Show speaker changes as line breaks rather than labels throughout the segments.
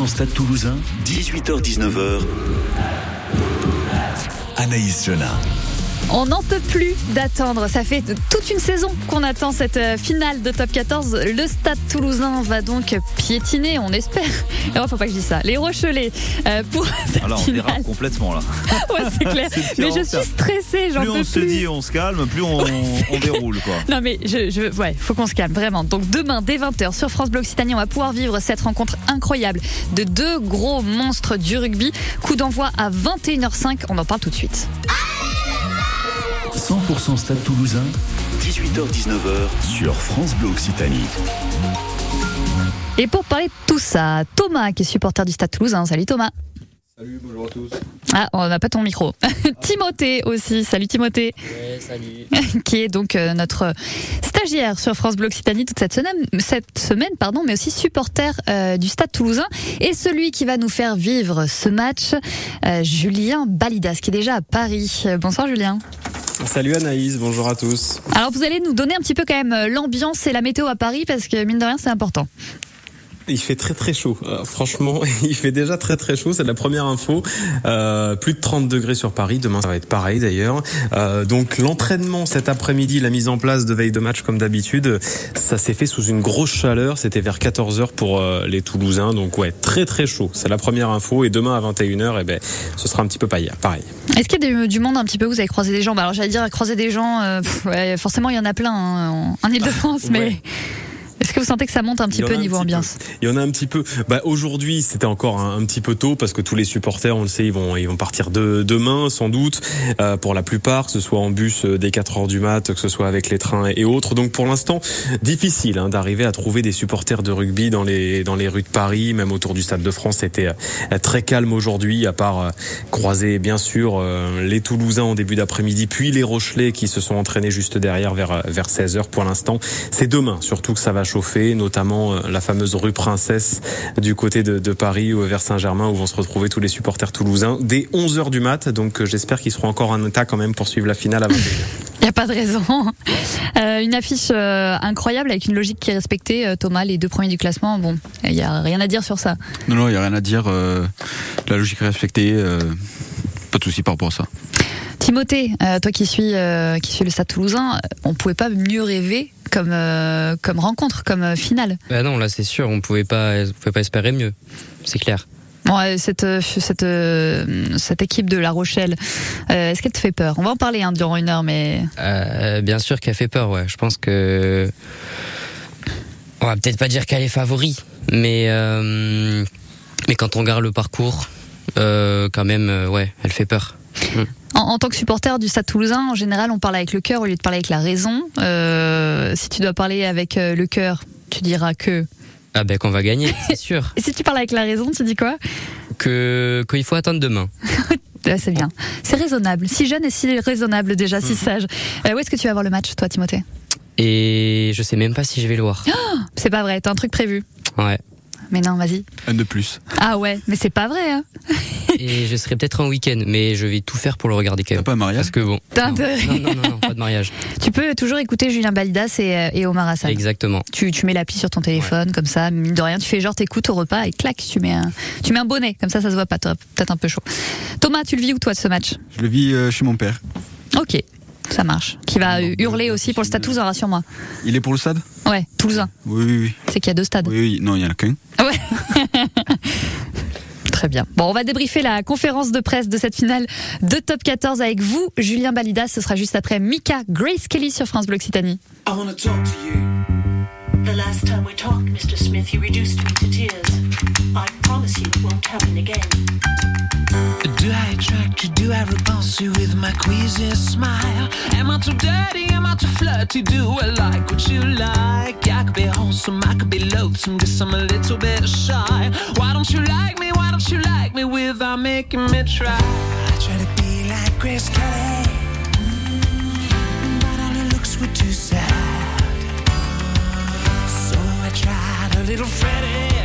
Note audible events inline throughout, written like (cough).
100% Stade Toulousain, 18h-19h. Anaïs Jona.
On n'en peut plus d'attendre. Ça fait toute une saison qu'on attend cette euh, finale de top 14. Le stade toulousain va donc piétiner, on espère. Il faut pas que je dise ça. Les Rochelais euh, pour (laughs) cette
Alors on
finale.
dérape complètement là. (laughs)
Ouais, c'est clair. (laughs) Mais je suis stressée, j'en
Plus
peux
on se
plus.
dit on se calme, plus on, on déroule quoi.
Non mais je, je ouais, faut qu'on se calme vraiment. Donc demain dès 20h sur France Bleu Occitanie, on va pouvoir vivre cette rencontre incroyable de deux gros monstres du rugby. Coup d'envoi à 21h05, on en parle tout de suite.
100% Stade Toulousain, 18h-19h sur France Bleu Occitanie.
Et pour parler de tout ça, Thomas qui est supporter du Stade Toulousain. Salut Thomas.
Salut, bonjour à tous.
Ah, on n'a pas ton micro. (laughs) Timothée aussi. Salut Timothée.
salut. (laughs)
qui est donc euh, notre stagiaire sur France Bleu Occitanie toute cette semaine, cette semaine pardon, mais aussi supporter euh, du Stade Toulousain et celui qui va nous faire vivre ce match, euh, Julien Balidas, qui est déjà à Paris. Bonsoir Julien.
Salut Anaïs, bonjour à tous.
Alors vous allez nous donner un petit peu quand même euh, l'ambiance et la météo à Paris parce que mine de rien c'est important.
Il fait très très chaud. Euh, franchement, (laughs) il fait déjà très très chaud. C'est la première info. Euh, plus de 30 degrés sur Paris. Demain, ça va être pareil d'ailleurs. Euh, donc l'entraînement cet après-midi, la mise en place de veille de match comme d'habitude, ça s'est fait sous une grosse chaleur. C'était vers 14 h pour les Toulousains. Donc ouais, très très chaud. C'est la première info. Et demain à 21 h eh ben, ce sera un petit peu pareil. Pareil.
Est-ce qu'il y a du monde un petit peu Vous avez croisé des gens? Bah Alors j'allais dire croiser des gens. pff, ouais, forcément il y en a plein hein, en, en Ile-de-France, mais
Ouais.
Est-ce que vous sentez que ça monte un petit peu niveau ambiance?
peu. Il y en a un petit peu. Bah, aujourd'hui, c'était encore un, un petit peu tôt parce que tous les supporters, on le sait, ils vont, ils vont partir de, demain, sans doute, euh, pour la plupart, que ce soit en bus euh, dès 4 heures du mat, que ce soit avec les trains et autres. Donc, pour l'instant, difficile hein, d'arriver à trouver des supporters de rugby dans les, dans les rues de Paris, même autour du Stade de France. C'était euh, très calme aujourd'hui, à part euh, croiser, bien sûr, euh, les Toulousains en début d'après-midi, puis les Rochelais qui se sont entraînés juste derrière vers, vers 16 heures pour l'instant. C'est demain, surtout que ça va chauffer, notamment euh, la fameuse rue Princesse du côté de, de Paris ou vers Saint-Germain où vont se retrouver tous les supporters toulousains dès 11 heures du mat. Donc euh, j'espère qu'ils seront encore en état quand même pour suivre la finale à 21h.
Il n'y a pas de raison. (laughs) Euh, une affiche euh, incroyable avec une logique qui est respectée. Euh, Thomas, les deux premiers du classement, bon, il n'y a rien à dire sur ça.
Non, non, il n'y a rien à dire. euh, la logique est respectée. Pas de souci par rapport à ça.
Timothée, euh, toi qui suis, euh, qui suis le Stade Toulousain, euh, on pouvait pas mieux rêver comme, euh, comme rencontre, comme finale.
Bah non, là c'est sûr, on pouvait pas, on pouvait pas espérer mieux. C'est clair.
Bon, cette, cette, cette équipe de La Rochelle, euh, est-ce qu'elle te fait peur? On va en parler hein, durant une heure, mais
Euh, bien sûr qu'elle fait peur, ouais. Je pense que on va peut-être pas dire qu'elle est favori, mais euh, mais quand on regarde le parcours, quand même, euh, ouais, elle fait peur.
en, en tant que supporter du Stade Toulousain, en général, on parle avec le cœur au lieu de parler avec la raison. Euh, si tu dois parler avec euh, le cœur, tu diras que.
Ah ben qu'on va gagner, c'est (laughs) sûr.
Et si tu parles avec la raison, tu dis quoi?
Que qu'il faut attendre demain. (laughs)
C'est bien. C'est raisonnable. Si jeune et si raisonnable déjà, si sage. Euh, où est-ce que tu vas voir le match, toi, Timothée?
Et je sais même pas si je vais le voir. (gasps)
C'est pas vrai, t'as un truc prévu.
Ouais.
Mais non, vas-y.
Un de plus.
Ah ouais, mais c'est pas vrai, hein.
Et je serai peut-être en week-end, mais je vais tout faire pour le regarder quand
T'as
même.
pas un mariage
Parce que bon.
T'as
Non, non, non, non, non, pas de mariage. (laughs)
Tu peux toujours écouter Julien Balidas et, euh, et Omar Hassan.
Exactement.
Tu, tu mets l'appli sur ton téléphone, comme ça, mine de rien, tu fais genre t'écoutes au repas et clac, tu mets un, tu mets un bonnet, comme ça, ça se voit pas, peut-être un peu chaud. Thomas, tu le vis où toi de ce match?
Je le vis euh, chez mon père.
Ok, ça marche. Qui va hurler aussi pour le stade toulousain, rassure-moi.
Il est pour le stade
Ouais, toulousain.
Oui, oui, oui.
C'est qu'il y a deux stades.
Oui, oui. Non, il y en a qu'un. (laughs)
Très bien. Bon, on va débriefer la conférence de presse de cette finale de Top 14 avec vous, Julien Balidas. Ce sera juste après Mika Grace Kelly sur France Bleu Occitanie.
I want to talk to you. The last time we talked, Mr. Smith, you reduced me to tears. I promise you it won't happen again.
Do I attract you? Do I repulse you with my queasy smile? Am I too dirty? Am I too flirty? Do I like what you like? I could be wholesome, I could be loathsome, guess I'm a little bit shy. Why don't you like me? Why don't you like me without making me try? I try to be like Grace Kelly, mm, but all her looks were too sad. So I tried a little Freddie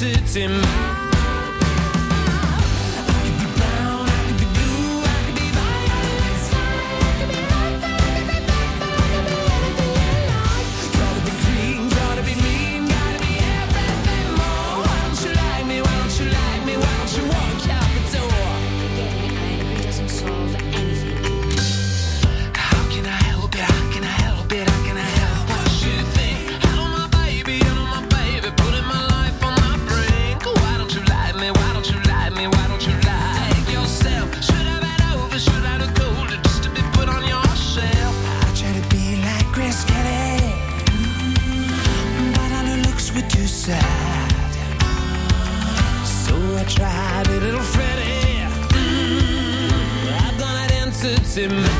sits in my identity. I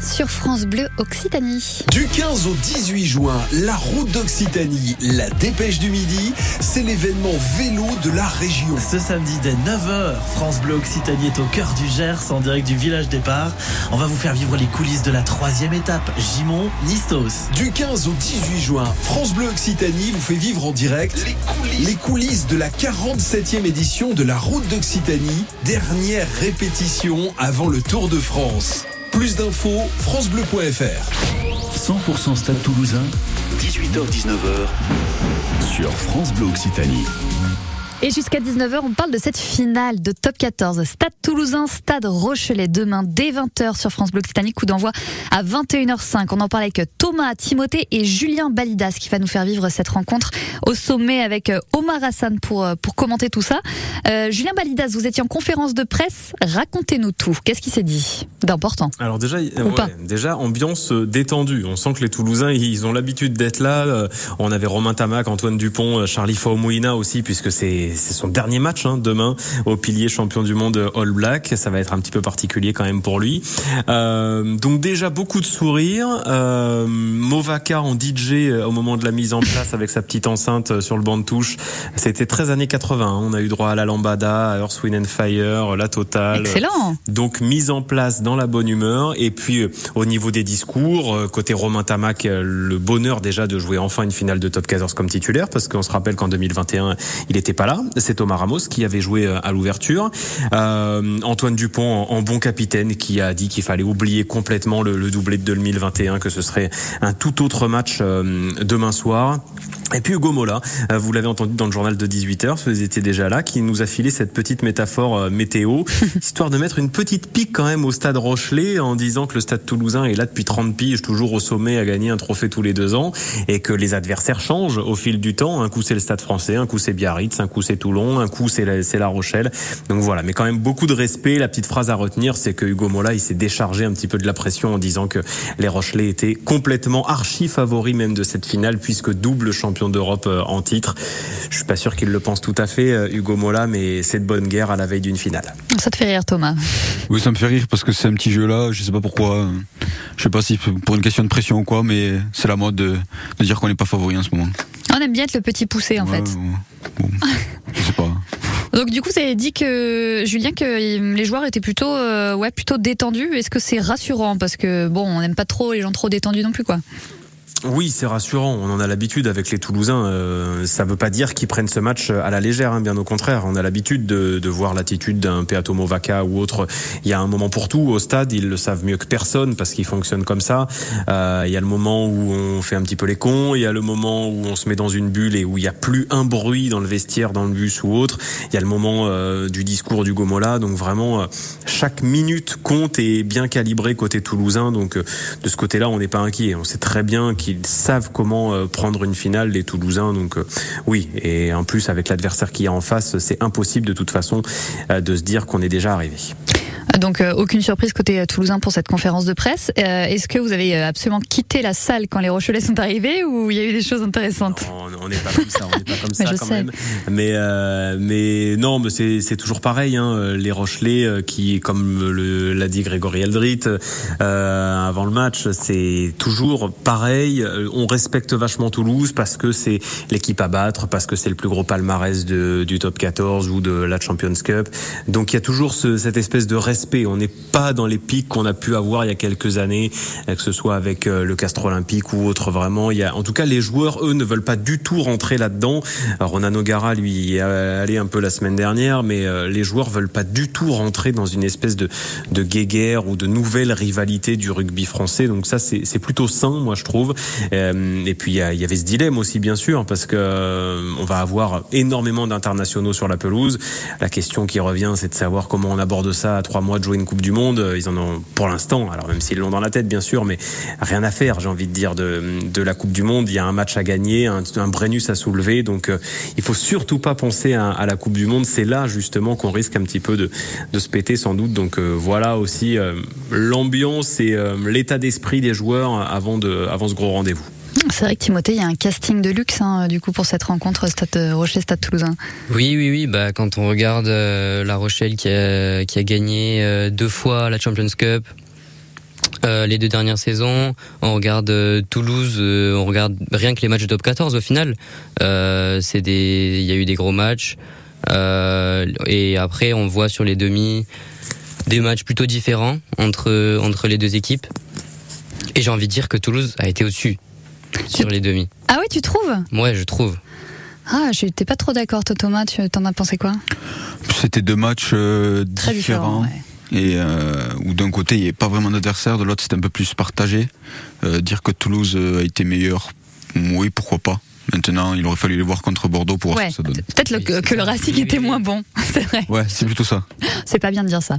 Sur France Bleu Occitanie.
Du 15 au 18 juin, la route d'Occitanie, la dépêche du midi, c'est l'événement vélo de la région.
Ce samedi dès 9h, France Bleu Occitanie est au cœur du Gers en direct du village départ. On va vous faire vivre les coulisses de la troisième étape, Gimont-Nistos.
Du 15 au 18 juin, France Bleu Occitanie vous fait vivre en direct les coulisses, les coulisses de la 47e édition de la route d'Occitanie, dernière répétition avant le Tour de France. Plus d'infos, francebleu.fr.
100% Stade Toulousain, 18h-19h sur France Bleu Occitanie.
Et jusqu'à 19h, on parle de cette finale de Top 14. Stade Toulousain, Stade Rochelet, demain dès 20h sur France Bleu Occitanie, coup d'envoi à 21h05. On en parle avec Thomas, Timothée et Julien Balidas qui va nous faire vivre cette rencontre au sommet avec euh, Omar Hassan pour, euh, pour commenter tout ça. Euh, Julien Balidas, vous étiez en conférence de presse, racontez-nous tout. Qu'est-ce qui s'est dit d'important
Alors déjà, euh,
Ou pas.
ouais, déjà ambiance détendue. On sent que les Toulousains, ils ont l'habitude d'être là. On avait Romain Tamac, Antoine Dupont, Charlie Faumouina aussi, puisque c'est c'est son dernier match hein, demain au pilier champion du monde euh, All Black. Ça va être un petit peu particulier quand même pour lui. Euh, donc déjà beaucoup de sourires. Euh, Movaka en DJ euh, au moment de la mise en place avec sa petite enceinte euh, sur le banc de touche. C'était très années 80. hein. On a eu droit à la lambada, à Earth, Wind and Fire, la totale.
Excellent.
Donc mise en place dans la bonne humeur et puis euh, au niveau des discours euh, côté Romain Tamac euh, le bonheur déjà de jouer enfin une finale de top 14 comme titulaire parce qu'on se rappelle qu'en 2021 il n'était pas là c'est Thomas Ramos qui avait joué euh, à l'ouverture. Euh, Antoine Dupont en, bon capitaine qui a dit qu'il fallait oublier complètement le, le doublé de 2021 que ce serait un tout autre match euh, demain soir et puis Hugo Mola, euh, vous l'avez entendu dans le journal de 18h, vous étiez déjà là, qui nous a filé cette petite métaphore euh, météo, (laughs) histoire de mettre une petite pique quand même au stade Rochelet en disant que le stade toulousain est là depuis 30 piges, toujours au sommet, à gagner un trophée tous les deux ans, et que les adversaires changent au fil du temps. Un coup c'est le stade français, un coup c'est Biarritz, un coup c'est Toulon, un coup c'est la, c'est la Rochelle. Donc voilà, mais quand même beaucoup de respect. La petite phrase à retenir, c'est que Hugo Mola, il s'est déchargé un petit peu de la pression en disant que les Rochelais étaient complètement archi favoris même de cette finale, puisque double champion d'Europe euh, en titre. Je suis pas sûr qu'il le pense tout à fait, euh, Hugo Mola, mais c'est de bonne guerre à la veille d'une finale.
Ça te fait rire, Thomas?
Oui, ça me fait rire parce que c'est un petit jeu là, je sais pas pourquoi. Je sais pas si pour une question de pression ou quoi, mais c'est la mode de, de dire qu'on n'est pas favori en ce moment.
On aime bien être le petit poussé, en
Ouais,
fait.
ouais. Bon, je sais pas. (laughs)
Donc du coup, vous avez dit que Julien que les joueurs étaient plutôt euh, ouais plutôt détendus. Est-ce que c'est rassurant? Parce que bon, on n'aime pas trop les gens trop détendus non plus quoi.
Oui, c'est rassurant. On en a l'habitude avec les Toulousains. Euh, ça veut pas dire qu'ils prennent ce match à la légère, hein, bien au contraire. On a l'habitude de, de voir l'attitude d'un Peato Movaca ou autre. Il y a un moment pour tout au stade. Ils le savent mieux que personne parce qu'ils fonctionnent comme ça. Euh, il y a le moment où on fait un petit peu les cons. Il y a le moment où on se met dans une bulle et où il y a plus un bruit dans le vestiaire, dans le bus ou autre. Il y a le moment euh, du discours du Gomola. Donc vraiment, euh, chaque minute compte et est bien calibrée côté toulousain. Donc euh, de ce côté-là, on n'est pas inquiet. On sait très bien qu'il ils savent comment euh, prendre une finale, les Toulousains. Donc euh, oui, et en plus avec l'adversaire qui est en face, c'est impossible de toute façon euh, de se dire qu'on est déjà arrivé.
Donc euh, aucune surprise côté euh, toulousain pour cette conférence de presse. Euh, Est-ce que vous avez euh, absolument quitté la salle quand les Rochelais sont arrivés ou il y a eu des choses intéressantes?
On n'est pas comme ça, on n'est pas comme
Mais (laughs)
ça quand
sais.
même. Mais euh, mais non, mais c'est toujours pareil. Hein, les Rochelais, euh, qui comme le- l'a dit Grégory Aldrit euh, avant le match, c'est toujours pareil. Euh, On respecte vachement Toulouse parce que c'est l'équipe à battre, parce que c'est le plus gros palmarès de, du top 14 ou de la Champions Cup. Donc il y a toujours ce, cette espèce de respect. On n'est pas dans les pics qu'on a pu avoir il y a quelques années, euh, que ce soit avec euh, le Castre Olympique ou autre. Vraiment, il y a, en tout cas, les joueurs eux ne veulent pas du tout rentrer là-dedans. Ronan O'Gara lui est allé un peu la semaine dernière, mais euh, les joueurs veulent pas du tout rentrer dans une espèce de de guéguerre ou de nouvelle rivalité du rugby français. Donc ça, c'est plutôt sain, moi je trouve. Euh, et puis il y, avait ce dilemme aussi, bien sûr, parce que euh, on va avoir énormément d'internationaux sur la pelouse. La question qui revient, c'est de savoir comment on aborde ça à trois mois de jouer une Coupe du Monde. Ils en ont pour l'instant, alors même s'ils l'ont dans la tête, bien sûr, mais rien à faire, j'ai envie de dire, de, de la Coupe du Monde. Il y a un match à gagner, un, Brennus à soulever. Donc euh, il faut surtout pas penser à, la Coupe du Monde. C'est là justement qu'on risque un petit peu de, de se péter sans doute. Donc euh, voilà aussi euh, l'ambiance et euh, l'état d'esprit des joueurs avant, de, avant ce gros rendez-vous.
C'est vrai que Timothée, il y a un casting de luxe hein, du coup pour cette rencontre Stade euh, Rocher Stade Toulousain.
Oui, oui, oui. Bah, quand on regarde euh, La Rochelle qui a, gagné euh, deux fois la Champions Cup, les deux dernières saisons, on regarde Toulouse, on regarde rien que les matchs de top 14 au final. C'est des, il y a eu des gros matchs. Et après, on voit sur les demi des matchs plutôt différents entre entre les deux équipes. Et j'ai envie de dire que Toulouse a été au-dessus sur les demi.
Ah oui, tu trouves?
Ouais, je trouve.
Ah, j'étais pas trop d'accord, toi, Thomas. Tu t'en as pensé quoi?
C'était deux matchs euh,
Très différents,
différents. Et euh, où d'un côté il n'y avait pas vraiment d'adversaire, de l'autre c'était un peu plus partagé. Euh, dire que Toulouse a été meilleur, oui pourquoi pas. Maintenant il aurait fallu les voir contre Bordeaux pour voir
Ouais,
ce que ça donne.
peut-être que, que le Racing était moins bon. (laughs) C'est vrai.
Ouais, c'est plutôt ça.
C'est pas bien de dire ça.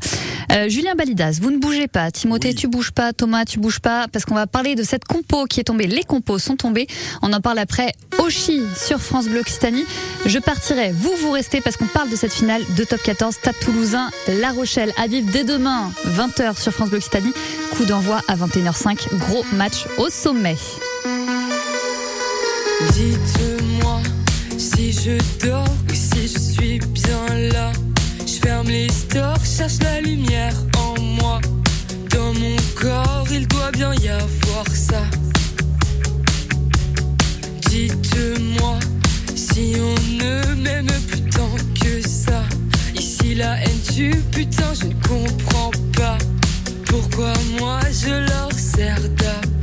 Euh, Julien Balidas, vous ne bougez pas. Timothée, tu bouges pas. Thomas, tu bouges pas. Parce qu'on va parler de cette compo qui est tombée. Les compos sont tombés. On en parle après. Oshi sur France Bleu Occitanie. Je partirai. Vous, vous restez parce qu'on parle de cette finale de top 14. Stade Toulousain, La Rochelle. À vivre dès demain, 20h sur France Bleu Occitanie. Coup d'envoi à 21h05. Gros match au sommet.
Dites-moi si je dors ou si je suis bien là. Je ferme les stores, cherche la lumière en moi. Dans mon corps, il doit bien y avoir ça. Dites-moi si on ne m'aime plus tant que ça. Ici la haine tue, putain, je ne comprends pas. Pourquoi moi je leur sers d'appât.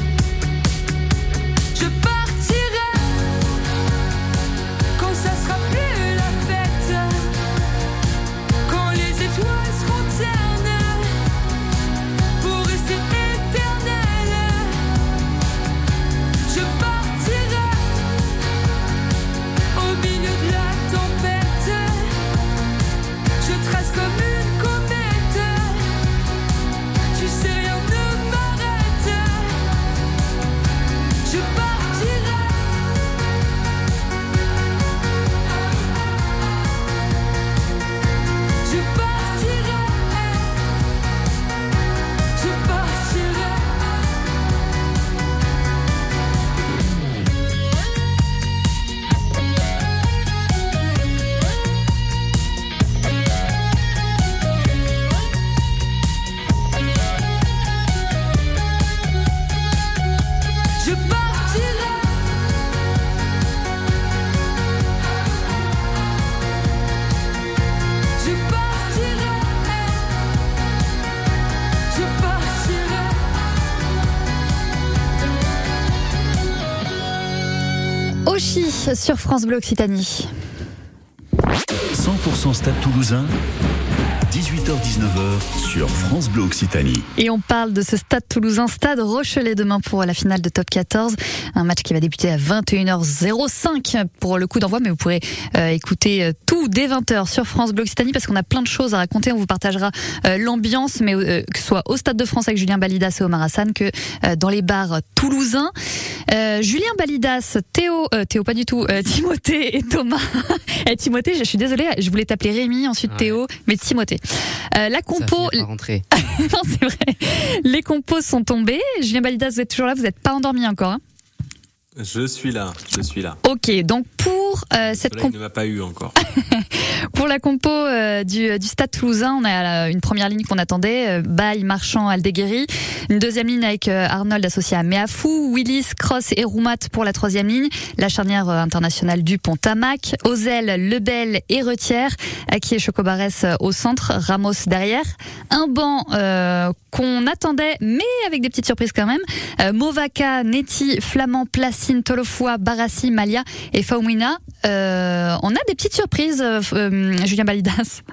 Sur France Bleu Occitanie.
100% Stade Toulousain. 18h-19h sur France Bleu Occitanie.
Et on parle de ce stade toulousain, stade Rochelet demain pour la finale de top 14. Un match qui va débuter à 21h05 pour le coup d'envoi, mais vous pourrez euh, écouter euh, tout dès 20h sur France Bleu Occitanie parce qu'on a plein de choses à raconter. On vous partagera euh, l'ambiance, mais euh, que ce soit au stade de France avec Julien Balidas et Omar Hassan que euh, dans les bars toulousains. Euh, Julien Balidas, Théo, euh, Théo pas du tout, euh, Timothée et Thomas. (laughs) et Timothée, je suis désolée, je voulais t'appeler Rémi, ensuite Théo, mais Timothée. Euh, la compo,
Ça (laughs)
non, c'est vrai. Les compos sont tombés. Julien Balidas, vous êtes toujours là, vous n'êtes pas endormi encore. hein
Je suis là, je suis là.
ok, donc pour euh, cette compo.
il ne m'a pas eu encore. (laughs)
Pour la compo euh, du, du Stade Toulousain, on a la- une première ligne qu'on attendait, euh, Baye, Marchand, Aldeguerri. Une deuxième ligne avec euh, Arnold associé à Meafou, Willis, Cross et Roumat pour la troisième ligne. La charnière euh, internationale Dupont-Tamac, Ozel, Lebel et Retière, Aki et Chocobarès euh, au centre, Ramos derrière. Un banc euh, qu'on attendait, mais avec des petites surprises quand même. Euh, Movaca, Neti, Flamand, Placine, Tolofoa, Barassi, Malia et Faumina. Euh, on a des petites surprises, euh, euh, Julien Balidas.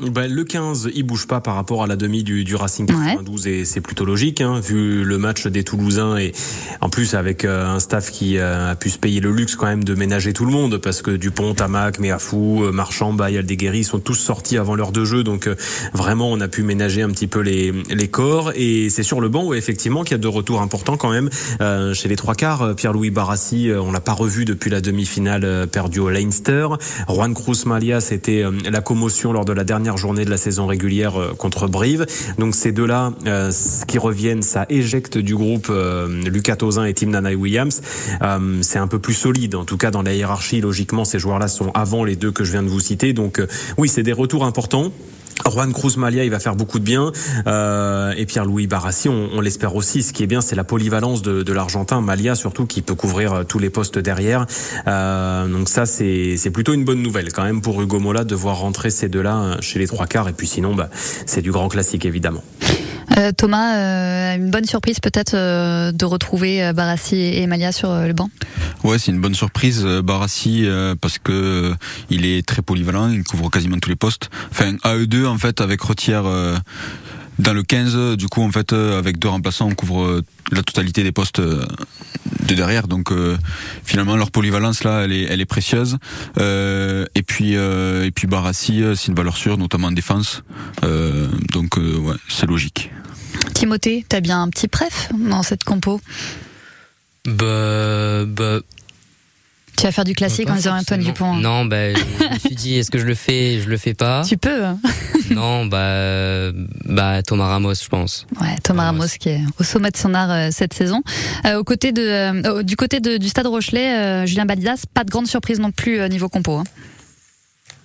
Bah, le 15, il bouge pas par rapport à la demi du, du Racing 92 et c'est plutôt logique, hein, vu le match des Toulousains et en plus avec euh, un staff qui euh, a pu se payer le luxe quand même de ménager tout le monde parce que Dupont, Tamac, Meafou, euh, Marchand, Baye, Aldeguerri sont tous sortis avant l'heure de jeu, donc euh, vraiment on a pu ménager un petit peu les, les corps et c'est sur le banc où effectivement qu'il y a de retours importants quand même euh, chez les trois quarts. euh, Pierre-Louis Barassi, euh, on l'a pas revu depuis la demi-finale euh, perdue au Leinster. Juan Cruz Malia, c'était euh, la commotion lors de la dernière journée de la saison régulière euh, contre Brive. Donc ces deux-là, euh, ce qui reviennent, ça éjecte du groupe euh, Lucas Tozin et Tim Nana Williams. Euh, c'est un peu plus solide, en tout cas dans la hiérarchie. Logiquement, ces joueurs-là sont avant les deux que je viens de vous citer. Donc oui, c'est des retours importants. Juan Cruz Malia, il va faire beaucoup de bien. Euh, et Pierre-Louis Barassi, on, on l'espère aussi. Ce qui est bien, c'est la polyvalence de, de l'Argentin. Malia, surtout, qui peut couvrir euh, tous les postes derrière. Euh, donc ça, c'est c'est plutôt une bonne nouvelle quand même pour Hugo Mola de voir rentrer ces deux-là euh, chez les trois quarts. Et puis sinon, bah, c'est du grand classique, évidemment.
Euh, Thomas, euh, une bonne surprise peut-être euh, de retrouver euh, Barassi et Malia sur euh, le banc?
Ouais, c'est une bonne surprise, euh, Barassi, euh, parce que euh, il est très polyvalent, il couvre quasiment tous les postes. Enfin, à eux deux, en fait, avec Retière euh, dans le 15, du coup, en fait, euh, avec deux remplaçants, on couvre euh, la totalité des postes euh, de derrière. Donc, euh, finalement, leur polyvalence là, elle est, elle est précieuse. Euh, et puis, euh, et puis Barassi, c'est une valeur sûre, notamment en défense. Euh, donc, euh, ouais, c'est logique.
Timothée, t'as bien un petit préf dans cette compo?
Bah, bah,
Tu vas faire du classique en disant Antoine Dupont. hein.
non, bah, je (laughs) me suis dit, est-ce que je le fais, je le fais pas.
Tu peux. hein. (laughs)
Non, bah, bah, Thomas Ramos, je pense.
Ouais, Thomas Ramos qui est au sommet de son art euh, cette saison. Euh, au côté de, euh, du côté de- du Stade Rochelet, euh, Julien Balidas, pas de grande surprise non plus euh, niveau compo. hein.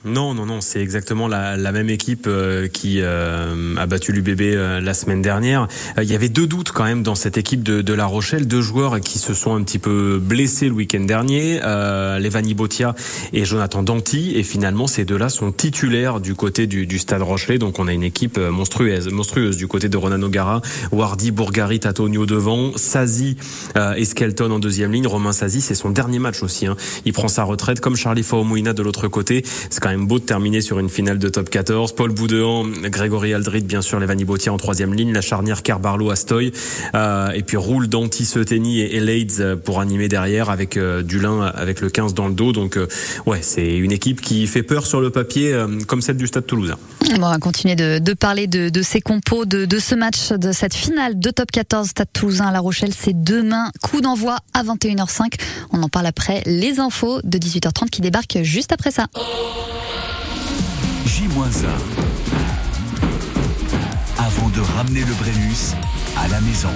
Non, non, non, c'est exactement la, la même équipe euh, qui euh, a battu l'UBB euh, la semaine dernière. Euh, Il y avait deux doutes quand même dans cette équipe de, de La Rochelle, deux joueurs qui se sont un petit peu blessés le week-end dernier, euh, Levani Botia et Jonathan Danti, et finalement ces deux-là sont titulaires du côté du, du Stade Rochelet, donc on a une équipe monstrueuse, monstrueuse du côté de Ronan O'Gara, Wardy, Bourgari, Tatonio devant, Sazi euh, et Skelton en deuxième ligne. Romain Sazi, c'est son dernier match aussi. Hein. Il prend sa retraite comme Charlie Faumuina de l'autre côté. C'est quand même beau de terminer sur une finale de top 14. Paul Boudéan, Grégory Aldrid, bien sûr, Levani Botia en troisième ligne, la charnière Carbarlo Astoy, euh, et puis Roule, Danti, Seteni et Elades pour animer derrière avec euh, Dulin avec le 15 dans le dos. Donc euh, ouais, c'est une équipe qui fait peur sur le papier euh, comme celle du Stade Toulousain.
Bon, on va continuer de, de parler de, de ces compos, de, de ce match, de cette finale de top 14 Stade Toulousain à La Rochelle. C'est demain, coup d'envoi à 21h05. On en parle après les infos de 18h30 qui débarquent juste après ça.
J-1. Avant de ramener le Brennus à la maison.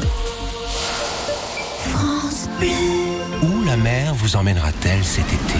Où la mer vous emmènera-t-elle cet été?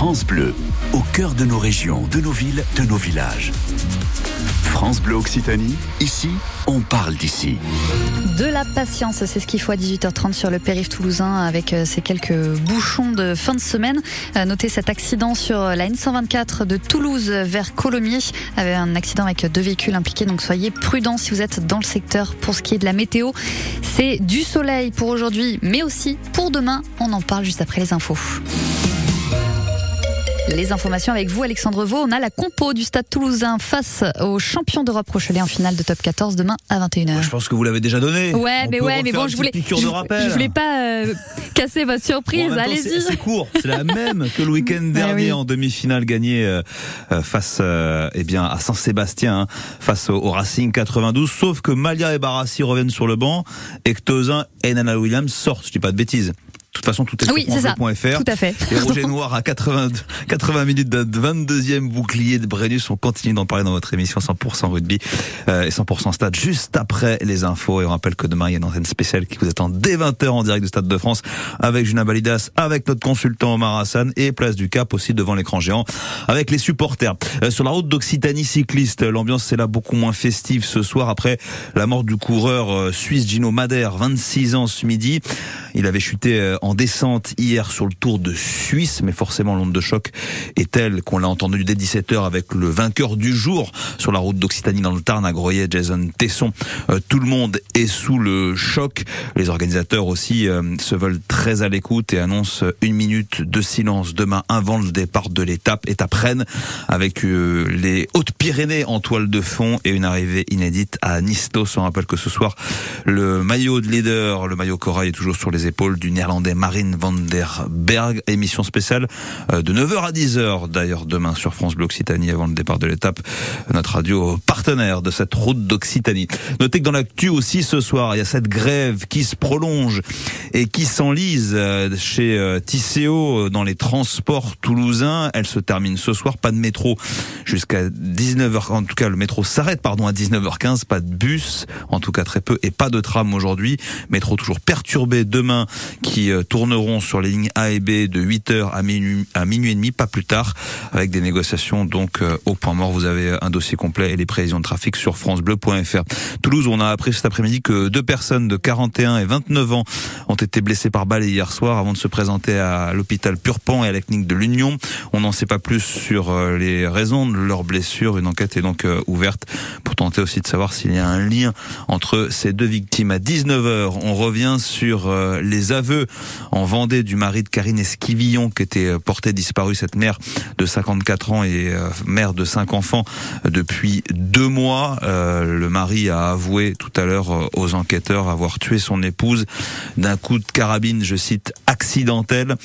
France Bleu, au cœur de nos régions, de nos villes, de nos villages. France Bleu Occitanie, ici, on parle d'ici.
De la patience, c'est ce qu'il faut à 18h30 sur le périph' toulousain avec euh, ces quelques bouchons de fin de semaine. Euh, Notez cet accident sur la N124 de Toulouse vers Colomiers, avec un accident avec deux véhicules impliqués. Donc soyez prudents si vous êtes dans le secteur. Pour ce qui est de la météo, c'est du soleil pour aujourd'hui, mais aussi pour demain. On en parle juste après les infos. Les informations avec vous, Alexandre Vaux. On a la compo du Stade Toulousain face aux champions d'Europe Rochelet en finale de top 14 demain à 21h.
Je pense que vous l'avez déjà donné.
Ouais,
On
mais ouais, mais bon, je voulais, je, je voulais pas euh, (laughs) casser votre surprise. Allez-y.
C'est court. C'est la même que le week-end (laughs) dernier
oui.
en demi-finale gagnée euh, euh, face euh, eh bien à Saint-Sébastien hein, face au, au Racing 92. Sauf que Malia et Barassi reviennent sur le banc et que Tozin et Nana Williams sortent. Je dis pas de bêtises. De toute façon, tout est
Oui,
sur
c'est ça.
francebleu.fr.
Tout à fait.
Et Roger Noir à 80, 80 minutes d'un 22e bouclier de Brennus. On continue d'en parler dans votre émission 100% rugby euh, et 100% stade juste après les infos. Et on rappelle que demain, il y a une antenne spéciale qui vous attend dès 20h en direct du Stade de France avec Julien Balidas, avec notre consultant Omar Hassan et Place du Cap aussi devant l'écran géant avec les supporters. Euh, sur la route d'Occitanie cycliste, l'ambiance est là beaucoup moins festive ce soir après la mort du coureur euh, suisse Gino Madère, 26 ans ce midi. Il avait chuté en descente hier sur le Tour de Suisse, mais forcément l'onde de choc est telle qu'on l'a entendu dès 17h avec le vainqueur du jour sur la route d'Occitanie dans le Tarn à Groyer, Jason Tesson. Euh, tout le monde est sous le choc. Les organisateurs aussi euh, se veulent très à l'écoute et annoncent une minute de silence demain avant le départ de l'étape, étape Rennes, avec euh, les Hautes-Pyrénées en toile de fond et une arrivée inédite à Nistos. On rappelle que ce soir, le maillot de leader, le maillot corail est toujours sur les épaules du néerlandais Marine van der Berg. Émission spéciale euh, de 9h à 10h d'ailleurs demain sur France Bleu Occitanie avant le départ de l'étape. Notre radio partenaire de cette route d'Occitanie. Notez que dans l'actu aussi ce soir, il y a cette grève qui se prolonge et qui s'enlise euh, chez euh, Tisséo dans les transports toulousains. Elle se termine ce soir. Pas de métro jusqu'à 19h. En tout cas, le métro s'arrête, pardon, à 19h15. Pas de bus, en tout cas très peu, et pas de tram aujourd'hui. Métro toujours perturbé demain, qui tourneront sur les lignes A et B de 8h à minuit, à minuit et demi, pas plus tard, avec des négociations donc euh, au point mort. Vous avez un dossier complet et les prévisions de trafic sur francebleu.fr. Toulouse, on a appris cet après-midi que deux personnes de 41 et 29 ans ont été blessées par balle hier soir avant de se présenter à l'hôpital Purpan et à la clinique de l'Union. On n'en sait pas plus sur euh, les raisons de leurs blessures. Une enquête est donc euh, ouverte pour tenter aussi de savoir s'il y a un lien entre ces deux victimes. À 19h, on revient sur euh, les aveux en Vendée du mari de Karine Esquivillon qui était euh, portée disparue, cette mère de 54 ans et euh, mère de cinq enfants euh, depuis deux mois. Le mari a avoué tout à l'heure aux enquêteurs avoir tué son épouse d'un coup de carabine, je cite, accidentel.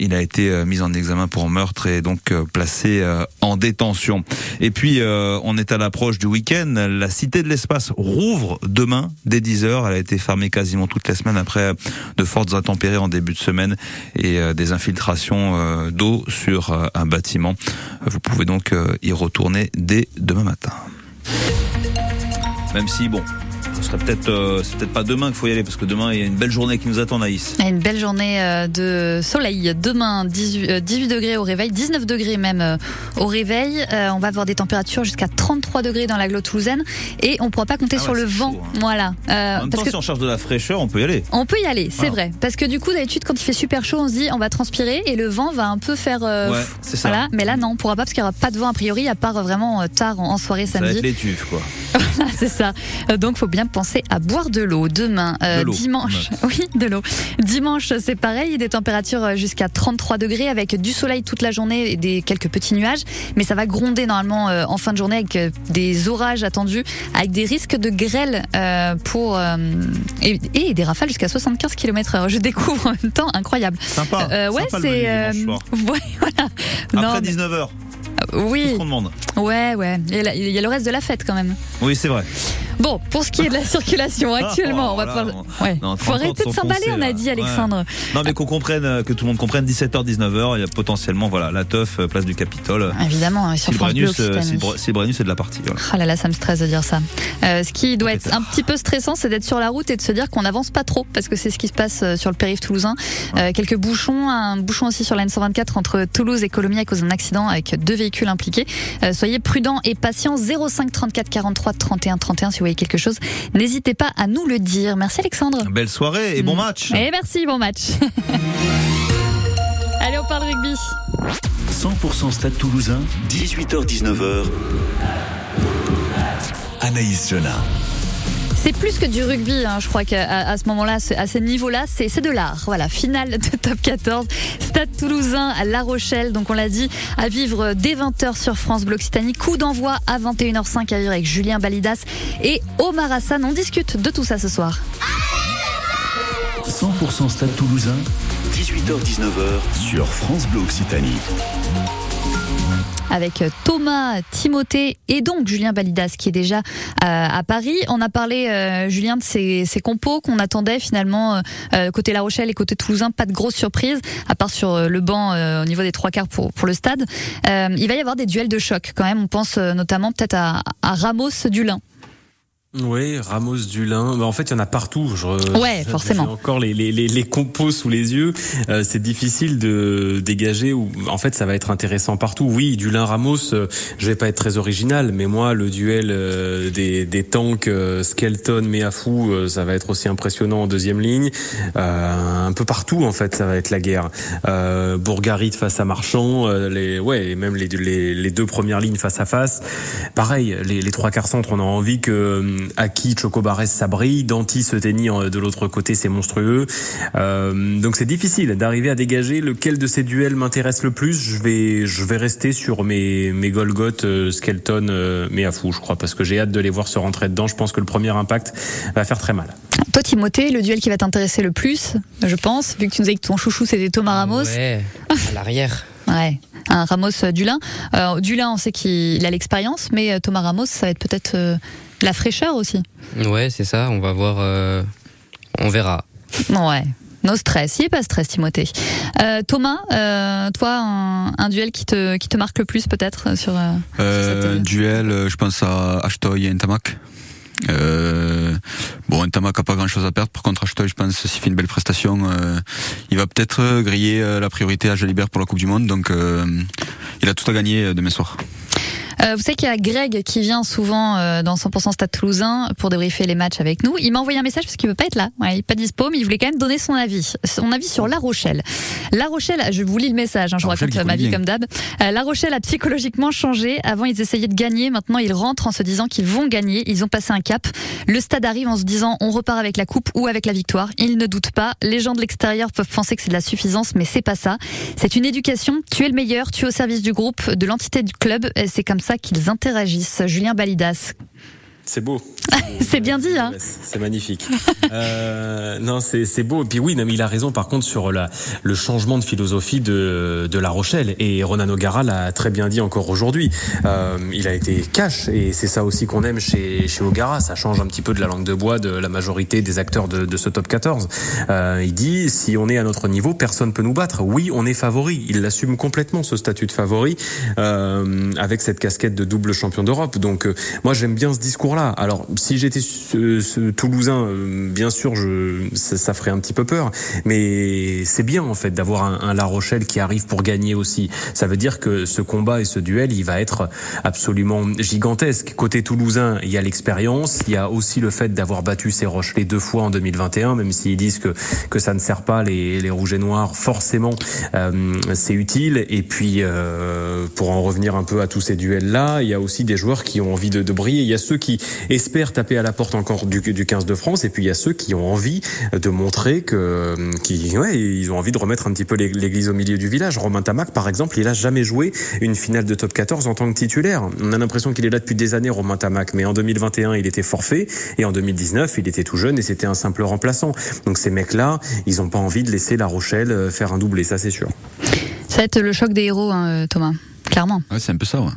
Il a été mis en examen pour meurtre et donc placé en détention. Et puis, on est à l'approche du week-end. La Cité de l'Espace rouvre demain dès 10h. Elle a été fermée quasiment toute la semaine après de fortes en début de semaine et euh, des infiltrations euh, d'eau sur euh, un bâtiment. Vous pouvez donc y retourner dès demain matin. Même si, bon, ce serait peut-être, euh, c'est peut-être pas demain qu'il faut y aller parce que demain il y a une belle journée qui nous attend, Naïs.
Une belle journée euh, de soleil. Demain, 18, euh, 18 degrés au réveil, 19 degrés même euh, au réveil. Euh, on va avoir des températures jusqu'à 33 degrés dans l'agglo toulousaine et on ne pourra pas compter
Ah
sur le vent.
chaud, hein.
Voilà. Euh,
En même
parce
temps,
que
si on cherche de la fraîcheur, on peut y aller.
on peut y aller, c'est
Voilà.
vrai. Parce que du coup, d'habitude, quand il fait super chaud, on se dit on va transpirer et le vent va un peu faire. euh,
Ouais, c'est ça.
Voilà. Mais là, non, on pourra pas parce qu'il n'y aura pas de vent a priori, à part euh, vraiment euh, tard en, soirée
Ça va
samedi.
être quoi. (laughs)
Voilà, c'est ça. Euh, Donc, faut bien penser à boire de l'eau demain, euh,
De
dimanche. Oui, de l'eau. Dimanche, c'est pareil, des températures euh, jusqu'à 33 degrés avec du soleil toute la journée et des quelques petits nuages, mais ça va gronder normalement euh, en fin de journée avec des orages attendus, avec des risques de grêle euh, pour et, et des rafales jusqu'à 75 km/h. Je découvre même temps, incroyable.
Sympa.
Ouais, c'est. (laughs) ouais, voilà.
Après
mais-
19h.
Oui.
Tout demande.
Ouais, ouais. Il y a le reste de la fête quand même.
Oui, c'est vrai.
Bon, pour ce qui est de la (laughs) circulation actuellement, on va
Voilà,
pouvoir.
on-
Ouais.
non,
Faut
30
arrêter de s'emballer, on a dit,
Ouais.
Alexandre.
Non, mais qu'on comprenne, euh, que tout le monde comprenne, 17h, 19h, il y a potentiellement, voilà, la teuf, euh, place du Capitole.
Évidemment, hein, sur France Bleu
Sylbrenus, euh,
Occitanie.
Sylbre- Sylbrenus est de la partie. voilà.
Ah là là, ça me stresse de dire ça. Euh, ce qui doit être un petit peu stressant, c'est d'être sur la route et de se dire qu'on n'avance pas trop, parce que c'est ce qui se passe euh, sur le périph' toulousain. Euh, quelques bouchons, un bouchon aussi sur la N124 entre Toulouse et Colomiers à cause d'un accident avec deux véhicules impliqués. Euh, soyez prudents et patients. 05 34 43 31 31 si vous voyez quelque chose. N'hésitez pas à nous le dire. Merci Alexandre.
Belle soirée et bon match.
Et merci, bon match. (laughs) Allez, on parle rugby.
100% Stade Toulousain, 18h-19h. Anaïs Jona.
C'est plus que du rugby, hein, je crois qu'à ce moment-là, à ce niveau-là, c'est de l'art. Voilà, finale de top 14, Stade Toulousain à La Rochelle. Donc on l'a dit, à vivre dès 20h sur France Bleu Occitanie. Coup d'envoi à 21h05 à avec Julien Balidas et Omar Hassan. On discute de tout ça ce soir.
100% Stade Toulousain, 18h-19h sur France Bleu Occitanie.
Avec Thomas, Timothée et donc Julien Balidas qui est déjà euh, à Paris. On a parlé, euh, Julien, de ces compos qu'on attendait finalement euh, euh, côté La Rochelle et côté Toulousain. Pas de grosse surprise, à part sur euh, le banc euh, au niveau des trois quarts pour, le stade. Euh, il va y avoir des duels de choc quand même. On pense euh, notamment peut-être à, à Ramos Dulin.
Oui, Ramos Dulin. Bah, en fait, il y en a partout. Je,
Ouais, forcément.
Encore les, les, les, les compos sous les yeux. Euh, c'est difficile de dégager. En fait, ça va être intéressant partout. Oui, Dulin Ramos. euh, je vais pas être très original, mais moi, le duel euh, des, des tanks euh, Skelton, Meafou, euh, ça va être aussi impressionnant en deuxième ligne. Euh, un peu partout, en fait, ça va être la guerre. Euh, Bourgarit face à Marchand. euh, les, ouais, et même les, les, les deux premières lignes face à face. Pareil, les, les trois quarts centres, on a envie que Aki, Chocobares, ça brille. Danti se tenir euh, de l'autre côté, c'est monstrueux. Euh, donc c'est difficile d'arriver à dégager lequel de ces duels m'intéresse le plus. Je vais, je vais rester sur mes, mes Golgoth, euh, Skelton, euh, mais à fou, je crois, parce que j'ai hâte de les voir se rentrer dedans. Je pense que le premier impact va faire très mal.
Toi, Timothée, le duel qui va t'intéresser le plus, je pense, vu que tu nous as dit que ton chouchou c'était Thomas Ramos.
Ouais, à l'arrière. (laughs)
Ouais, un Ramos euh, Dulin. Euh, Dulin, on sait qu'il a l'expérience, mais euh, Thomas Ramos, ça va être peut-être euh, la fraîcheur aussi.
Ouais, c'est ça. On va voir. euh, on verra.
Ouais. No stress, il n'y a pas de stress, Timothée. Euh, Thomas, euh, toi, un, un duel qui te, qui te marque le plus peut-être sur. euh,
Euh, duel, je pense à Ashtoy et Ntamak. Euh, bon, Ntamak a pas grand chose à perdre. Par contre, Ashtoy, je pense, s'il fait une belle prestation, euh, il va peut-être griller euh, la priorité à Jalibert pour la Coupe du Monde. Donc, euh, il a tout à gagner euh, demain soir.
Euh, vous savez qu'il y a Greg qui vient souvent euh, dans 100% Stade Toulousain pour débriefer les matchs avec nous. Il m'a envoyé un message parce qu'il veut pas être là. Ouais, il est pas dispo, mais il voulait quand même donner son avis. Son avis sur La Rochelle. La Rochelle, je vous lis le message, hein, je vous raconte ma vie comme d'hab. Euh, la Rochelle a psychologiquement changé. Avant, ils essayaient de gagner. Maintenant, ils rentrent en se disant qu'ils vont gagner. Ils ont passé un cap. Le stade arrive en se disant on repart avec la coupe ou avec la victoire. Ils ne doutent pas. Les gens de l'extérieur peuvent penser que c'est de la suffisance, mais c'est pas ça. C'est une éducation. Tu es le meilleur. Tu es au service du groupe, de l'entité du club. C'est comme ça qu'ils interagissent. Julien Balidas.
C'est beau. (laughs)
C'est bien dit, hein
C'est magnifique. Euh, non, c'est c'est beau. Et puis oui, non, mais il a raison par contre sur la, le changement de philosophie de, de La Rochelle. Et Ronan O'Gara l'a très bien dit encore aujourd'hui. Euh, il a été cash et c'est ça aussi qu'on aime chez, chez O'Gara. Ça change un petit peu de la langue de bois de la majorité des acteurs de, de ce top 14. Euh, il dit si on est à notre niveau, personne peut nous battre. Oui, on est favori. Il l'assume complètement ce statut de favori euh, avec cette casquette de double champion d'Europe. Donc euh, moi j'aime bien ce Alors si j'étais ce, ce Toulousain, euh, bien sûr, je, ça, ça ferait un petit peu peur, mais c'est bien en fait d'avoir un, un La Rochelle qui arrive pour gagner aussi. Ça veut dire que ce combat et ce duel, il va être absolument gigantesque. Côté Toulousain, il y a l'expérience, il y a aussi le fait d'avoir battu ces Rochelais deux fois en 2021, même s'ils disent que que ça ne sert pas les, les rouges et noirs. Forcément, euh, c'est utile. Et puis euh, pour en revenir un peu à tous ces duels-là, il y a aussi des joueurs qui ont envie de, de briller. Il y a ceux qui espèrent taper à la porte encore du, du 15 de France, et puis il y a ceux qui ont envie de montrer que, qui, ouais, ils ont envie de remettre un petit peu l'ég- l'église au milieu du village. Romain Tamac, par exemple, il a jamais joué une finale de top 14 en tant que titulaire. On a l'impression qu'il est là depuis des années, Romain Tamac, mais en 2021, il était forfait, et en 2019, il était tout jeune et c'était un simple remplaçant. Donc ces mecs-là, ils ont pas envie de laisser La Rochelle euh, faire un doublé, ça c'est sûr.
Ça va être le choc des héros, hein, euh, Thomas. Clairement.
Ouais, c'est un peu ça, ouais.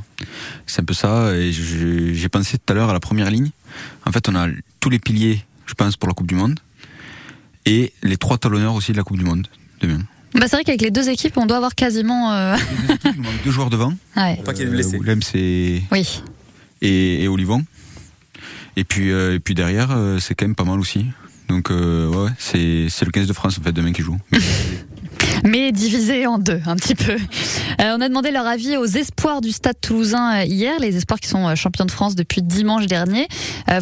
C'est un peu ça. Et j'ai pensé tout à l'heure à la première ligne. En fait, on a tous les piliers, je pense, pour la Coupe du Monde. Et les trois talonneurs aussi de la Coupe du Monde, demain.
Bah, c'est vrai qu'avec les deux équipes, on doit avoir quasiment. euh,
Il manque deux joueurs devant. (laughs)
Ouais.
Pas qu'il y ait de blessés.
Willem, c'est.
Oui.
Et, et Olivon. Et puis, euh, et puis derrière, euh, c'est quand même pas mal aussi. Donc, euh, ouais, c'est c'est le 15 de France, en fait, demain qui joue.
mais (laughs) divisé en deux un petit peu. Euh, on a demandé leur avis aux espoirs du Stade Toulousain euh, hier, les espoirs qui sont euh, champions de France depuis dimanche dernier.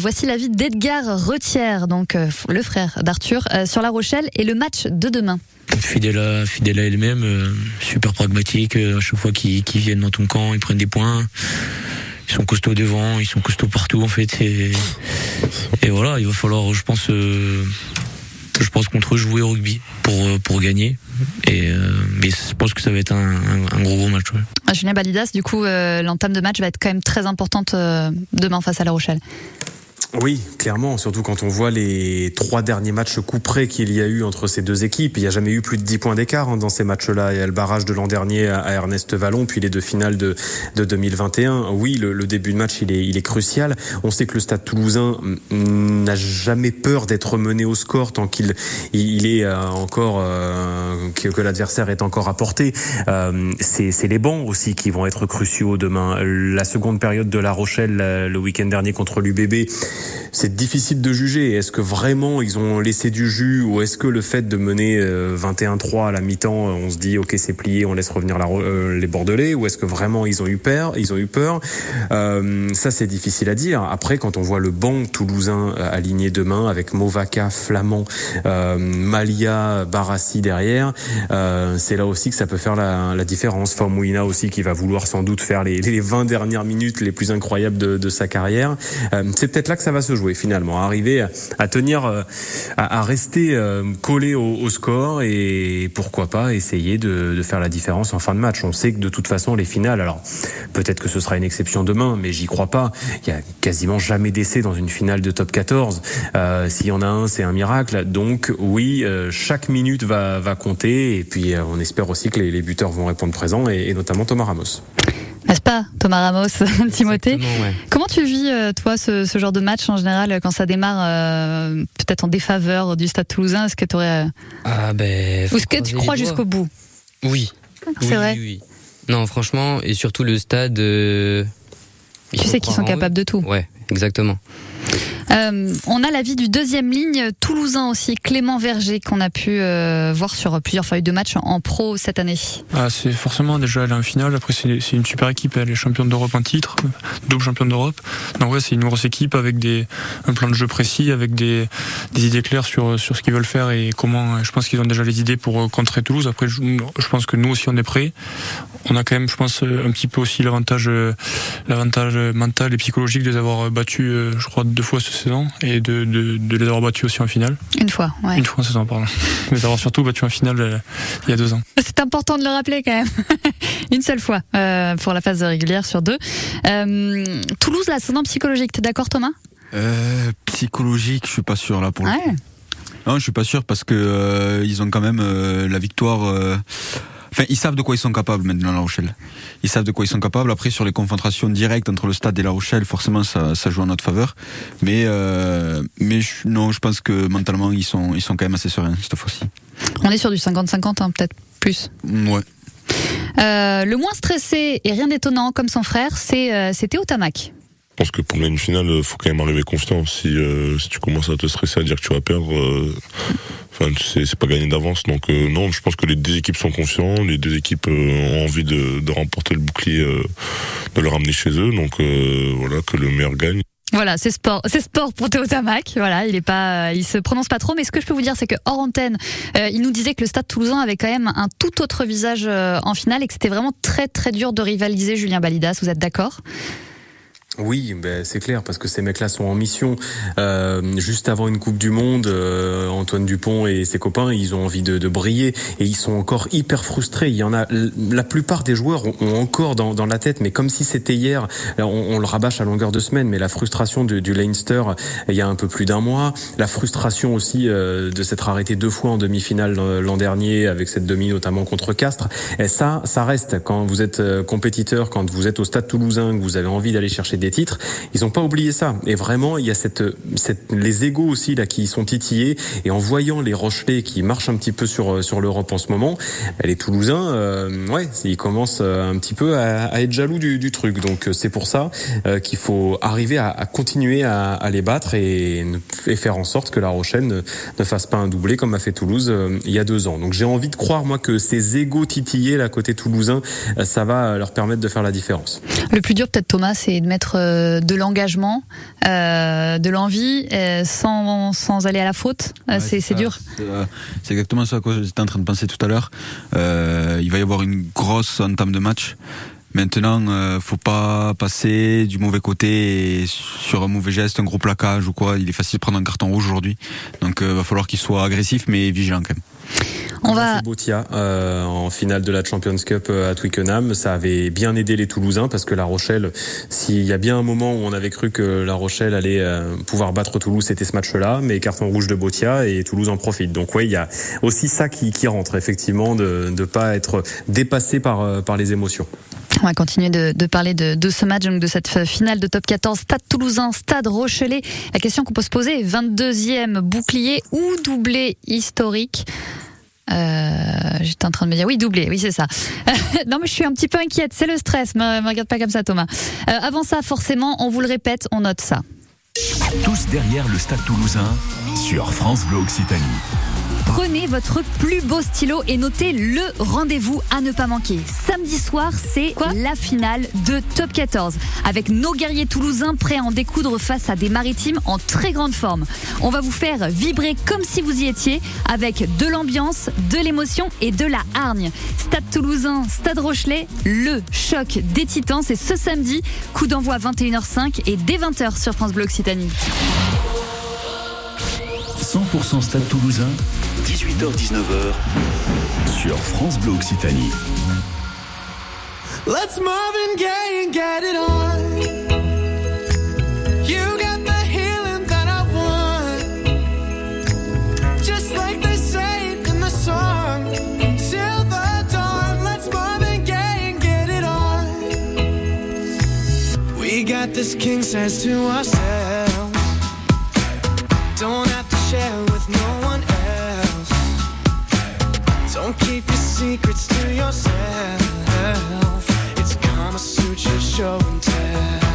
Voici l'avis d'Edgar Retière, donc le frère d'Arthur, sur La Rochelle et le match de demain.
fidèle à, fidèle elle-même, super pragmatique. à chaque fois qu'ils viennent dans ton camp, ils prennent des points. Ils sont costauds devant, ils sont costauds partout en fait. Et, voilà, il va falloir, je pense, je pense contre eux jouer au rugby pour euh, pour gagner. Et euh, mais je pense que ça va être un, gros gros match. ouais.
Ah, Julien Balidas, du coup, euh, l'entame de match va être quand même très importante demain face à La Rochelle.
Oui, clairement, surtout quand on voit les trois derniers matchs couperés qu'il y a eu entre ces deux équipes. Il n'y a jamais eu plus de 10 points d'écart hein, dans ces matchs-là. Il y a le barrage de l'an dernier à Ernest Vallon, puis les deux finales de, de 2021. Oui, le, début de match, il est, crucial. On sait que le Stade toulousain mm, n'a jamais peur d'être mené au score tant qu'il il est euh, encore euh, que, l'adversaire est encore à portée. Euh, c'est les bancs aussi qui vont être cruciaux demain. La seconde période de La Rochelle le week-end dernier contre l'UBB, c'est difficile de juger. Est-ce que vraiment ils ont laissé du jus ou est-ce que le fait de mener euh, 21-3 à la mi-temps, euh, on se dit ok c'est plié, on laisse revenir euh, les Bordelais ou est-ce que vraiment ils ont eu peur Ils ont eu peur? Euh, ça c'est difficile à dire. Après quand on voit le banc toulousain euh, aligné demain avec Movaca, Flamand, euh, Malia, Barassi derrière, euh, c'est là aussi que ça peut faire la, différence. Famouina aussi qui va vouloir sans doute faire les, les 20 dernières minutes les plus incroyables de, sa carrière. Euh, c'est peut-être là que ça va se jouer finalement, arriver à, tenir, euh, à, rester euh, collé au, score et pourquoi pas essayer de, faire la différence en fin de match. On sait que de toute façon les finales, alors peut-être que ce sera une exception demain, mais j'y crois pas. Il y a quasiment jamais d'essai dans une finale de top 14. Euh, S'il y en a un, c'est un miracle. Donc oui, chaque minute va, compter et puis on espère aussi que les, buteurs vont répondre présents et notamment Thomas Ramos.
N'est-ce pas, Thomas Ramos, (laughs) Timothée
ouais.
Comment tu vis, euh, toi, ce, ce genre de match en général, quand ça démarre euh, peut-être en défaveur du Stade toulousain Est-ce que tu aurais.
Ah ben.
Ou est-ce que tu crois jusqu'au bout
Oui.
C'est
Oui,
vrai
oui, oui. Non, franchement, et surtout le stade. euh,
Tu sais qu'ils sont
eux.
capables de tout.
Ouais, exactement.
Euh, on a l'avis du deuxième ligne toulousain aussi, Clément Verger, qu'on a pu euh, voir sur plusieurs feuilles de match en pro cette année.
Ah, c'est forcément déjà est en finale. Après, c'est une super équipe. Elle est championne d'Europe en titre, double championne d'Europe. Donc ouais, c'est une grosse équipe avec des un plan de jeu précis, avec des, des idées claires sur sur ce qu'ils veulent faire et comment. Je pense qu'ils ont déjà les idées pour euh, contrer Toulouse. Après, je, je pense que nous aussi on est prêts. On a quand même, je pense, un petit peu aussi l'avantage euh, l'avantage mental et psychologique de les avoir battus, euh, je crois, deux fois cette saison et de, de, de les avoir battus aussi en finale.
Une fois, ouais.
Une fois en saison, pardon. (laughs) Mais d'avoir surtout battu en finale euh, il y a deux ans. (laughs)
C'est important de le rappeler quand même. (laughs) Une seule fois euh, pour la phase régulière sur deux. Euh, Toulouse, l'ascendant psychologique, t'es d'accord Thomas?
Euh, psychologique, je suis pas sûr là pour le
Ouais.
coup. Non, je suis pas sûr parce que euh, ils ont quand même euh, la victoire. Enfin, ils savent de quoi ils sont capables maintenant, La Rochelle. Ils savent de quoi ils sont capables. Après, sur les confrontations directes entre le Stade et La Rochelle, forcément, ça, ça joue en notre faveur. Mais, euh, mais je- non, je pense que mentalement, ils sont, ils sont quand même assez sereins cette fois-ci.
On est sur du 50-50, hein, peut-être plus.
Ouais.
Euh, le moins stressé et rien d'étonnant comme son frère, c'est euh, Théo Tamac.
Je pense que pour gagner une finale, euh, faut quand même arriver confiant. Si, euh, si tu commences à te stresser, à dire que tu vas perdre, euh, enfin, c'est pas gagné d'avance. Donc non, je pense que les deux équipes sont confiants, les deux équipes ont envie de, remporter le bouclier, de le ramener chez eux. Donc voilà, que le meilleur gagne.
Voilà, c'est sport, c'est sport pour Théo Tamac. Voilà, il est pas, il se prononce pas trop, mais ce que je peux vous dire, c'est que hors antenne, il nous disait que le Stade Toulousain avait quand même un tout autre visage en finale et que c'était vraiment très très dur de rivaliser. Julien Balidas, vous êtes d'accord?
Oui, ben c'est clair parce que ces mecs-là sont en mission. Euh, juste avant une Coupe du Monde, euh, Antoine Dupont et ses copains, ils ont envie de, de, briller et ils sont encore hyper frustrés. Il y en a, la plupart des joueurs ont, ont encore dans, dans, la tête, mais comme si c'était hier. On, on, le rabâche à longueur de semaine, mais la frustration du, du Leinster il y a un peu plus d'un mois, la frustration aussi euh, de s'être arrêté deux fois en demi-finale l'an dernier avec cette demi notamment contre Castres. Et ça, ça reste quand vous êtes euh, compétiteur, quand vous êtes au Stade Toulousain, que vous avez envie d'aller chercher des titres, ils n'ont pas oublié ça. Et vraiment, il y a cette, cette, les égaux aussi là qui sont titillés. Et en voyant les Rochelais qui marchent un petit peu sur sur l'Europe en ce moment, les Toulousains, euh, ouais, ils commencent un petit peu à, à être jaloux du, du truc. Donc c'est pour ça euh, qu'il faut arriver à, à continuer à, à, les battre et, et, faire en sorte que La Rochelle ne, ne fasse pas un doublé comme a fait Toulouse euh, il y a deux ans. Donc j'ai envie de croire moi que ces égaux titillés là côté toulousain, euh, ça va leur permettre de faire la différence.
Le plus dur peut-être Thomas, c'est de mettre de l'engagement, euh, de l'envie, euh, sans, sans aller à la faute. Ouais, c'est dur.
C'est exactement ça que j'étais en train de penser tout à l'heure. Euh, il va y avoir une grosse entame de match. Maintenant, euh, faut pas passer du mauvais côté et sur un mauvais geste, un gros plaquage ou quoi. Il est facile de prendre un carton rouge aujourd'hui. Donc, euh, va falloir qu'il soit agressif mais vigilant quand même.
On va.
Botia euh, en finale de la Champions Cup à Twickenham, ça avait bien aidé les Toulousains parce que La Rochelle, s'il y a bien un moment où on avait cru que La Rochelle allait euh, pouvoir battre Toulouse, c'était ce match-là, mais carton rouge de Botia et Toulouse en profite. Donc oui, il y a aussi ça qui, qui rentre effectivement de ne pas être dépassé par par les émotions.
On va continuer de, de parler de, de, ce match, donc de cette finale de top 14, Stade Toulousain, Stade Rochelet. La question qu'on peut se poser, 22e bouclier ou doublé historique euh, J'étais en train de me dire oui doublé, oui c'est ça. (laughs) non mais je suis un petit peu inquiète, c'est le stress. Me, me regarde pas comme ça Thomas. Euh, avant ça, forcément, on vous le répète, on note ça.
Tous derrière le Stade Toulousain sur France Bleu Occitanie.
Prenez votre plus beau stylo et notez le rendez-vous à ne pas manquer. Samedi soir, c'est La finale de Top 14 avec nos guerriers toulousains prêts à en découdre face à des maritimes en très grande forme. On va vous faire vibrer comme si vous y étiez avec de l'ambiance, de l'émotion et de la hargne. Stade Toulousain, Stade Rochelet, le choc des titans, c'est ce samedi, coup d'envoi 21h05 et dès 20h sur France Bleu Occitanie.
100% Stade Toulousain, 18h-19h sur France Bleu Occitanie.
Let's Marvin Gaye and get it on. This king size to ourselves. Don't have to share keep your secrets to yourself. It's Kama Sutra show and tell.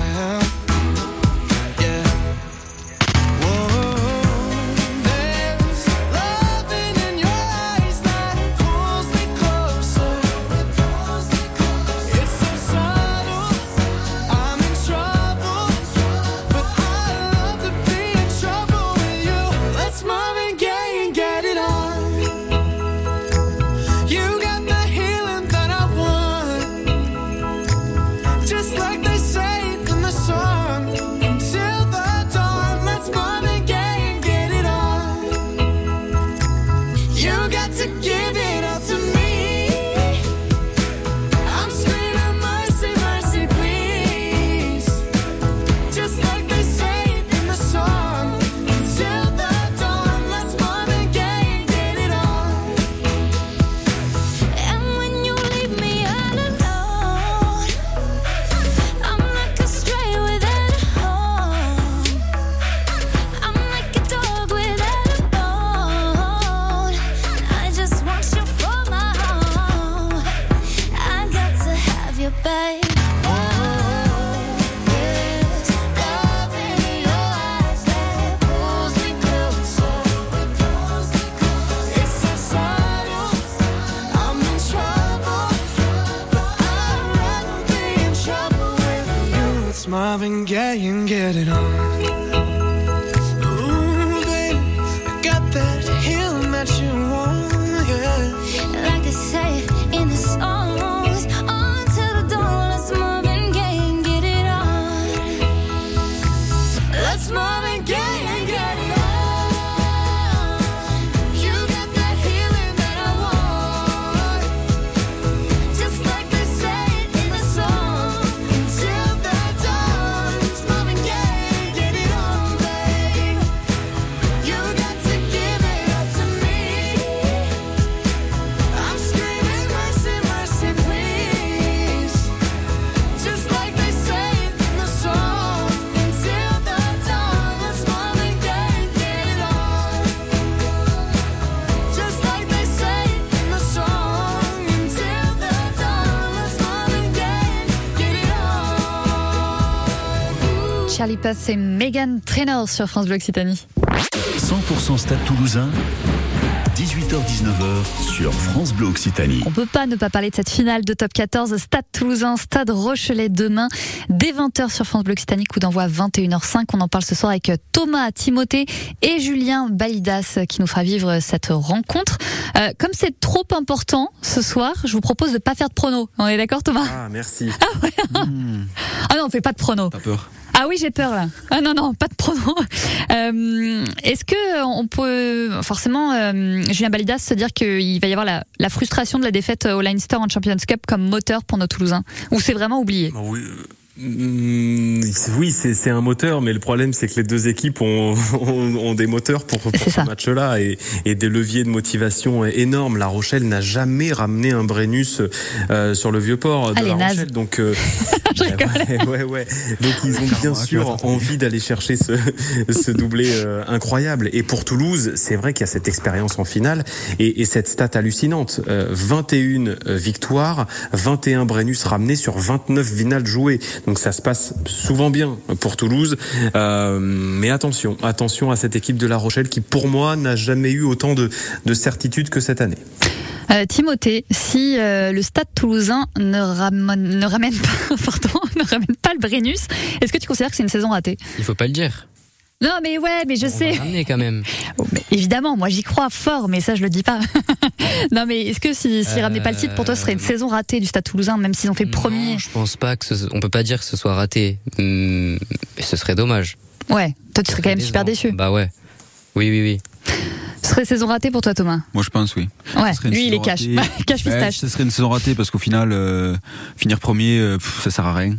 Charlie Puth et Megan Trainor sur France Bleu Occitanie.
100% Stade Toulousain, 18h-19h sur France Bleu Occitanie.
On peut pas ne pas parler de cette finale de top 14 Stade Toulousain, Stade Rochelet demain dès 20h sur France Bleu Occitanie, coup d'envoi 21h05. On en parle ce soir avec Thomas Timothée et Julien Balidas qui nous fera vivre cette rencontre. Euh, comme c'est trop important ce soir, je vous propose de pas faire de pronos. On est d'accord Thomas?
Ah, merci.
Ah non, on fait pas de pronos.
T'as peur?
Ah oui, j'ai peur là. Ah non, non, pas de pronos. (laughs) Euh, Est-ce que on peut forcément, euh, Julien Balidas, se dire qu'il va y avoir la, frustration de la défaite au Leinster en Champions Cup comme moteur pour nos Toulousains? Ou c'est vraiment oublié?
Mm, oui, c'est c'est un moteur, mais le problème c'est que les deux équipes ont, (laughs) ont, ont des moteurs pour, pour ce match-là et, et des leviers de motivation énormes. La Rochelle n'a jamais ramené un Brennus euh, sur le vieux port de
Ah,
La. Rochelle, donc euh, (laughs) ouais, ouais, ouais. Donc ils ont bien sûr envie d'aller chercher ce, (laughs) ce doublé euh, incroyable. Et pour Toulouse, c'est vrai qu'il y a cette expérience en finale et, et cette stat hallucinante. Euh, 21 victoires, 21 Brennus ramenés sur 29 finales jouées. Donc ça se passe souvent bien pour Toulouse. Euh, mais attention, attention à cette équipe de La Rochelle qui, pour moi, n'a jamais eu autant de, de certitude que cette année.
Euh, Timothée, si euh, le Stade Toulousain ne ramène, ne ramène pas, (laughs) pardon, (laughs) ne ramène pas le Brennus, est-ce que tu considères que c'est une saison ratée?
Il faut pas le dire.
Non, mais ouais, mais je sais.
Ramener quand même. (laughs)
Oh, mais évidemment, moi j'y crois fort, mais ça je le dis pas. (laughs) non, mais est-ce que si, s'ils ramenaient pas le titre, pour toi, ce serait une saison ratée du Stade Toulousain, même s'ils ont fait premier
Je pense pas que ce, on peut pas dire que ce soit raté. Hum, Mais ce serait dommage.
Ouais, toi tu serais quand même super déçu.
Bah ouais. Oui, oui, oui.
Ce serait saison ratée pour toi, Thomas?
Moi, je pense, oui.
Ouais, lui il est cash. (laughs) cash
Ouais,
pistache.
ce serait une saison ratée parce qu'au final, euh, finir premier, euh, pff, ça sert à rien.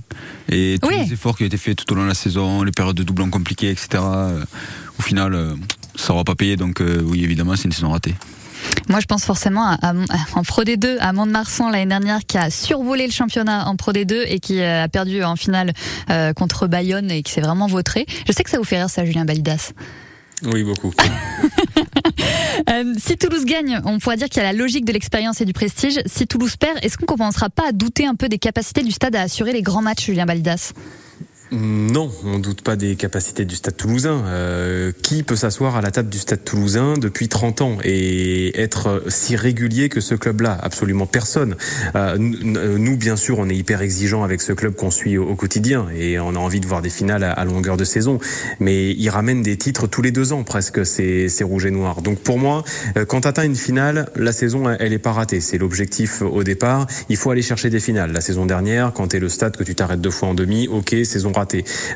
Et tous
Oui.
les efforts qui ont été faits tout au long de la saison, les périodes de doublons compliquées, etc., euh, au final, euh, ça n'aura pas payé. Donc, euh, oui, évidemment, c'est une saison ratée.
Moi, je pense forcément à, à- en Pro D2 à Mont-de-Marsan l'année dernière qui a survolé le championnat en Pro D2 et qui a perdu en finale euh, contre Bayonne et qui s'est vraiment vautré. Je sais que ça vous fait rire ça, Julien Balidas.
Oui, beaucoup. (laughs)
Euh, si Toulouse gagne, on pourra dire qu'il y a la logique de l'expérience et du prestige. Si Toulouse perd, est-ce qu'on commencera pas à douter un peu des capacités du stade à assurer les grands matchs, Julien Balidas
Non, on doute pas des capacités du Stade Toulousain. Euh, qui peut s'asseoir à la table du Stade Toulousain depuis 30 ans et être si régulier que ce club-là? Absolument personne. Euh, nous, bien sûr, on est hyper exigeants avec ce club qu'on suit au, quotidien et on a envie de voir des finales à, longueur de saison. Mais ils ramènent des titres tous les deux ans presque, ces, ces rouges et noirs. Donc pour moi, euh, quand tu atteins une finale, la saison, elle- elle est pas ratée. C'est l'objectif au départ. Il faut aller chercher des finales. La saison dernière, quand tu es le stade que tu t'arrêtes deux fois en demi, ok, saison ratée.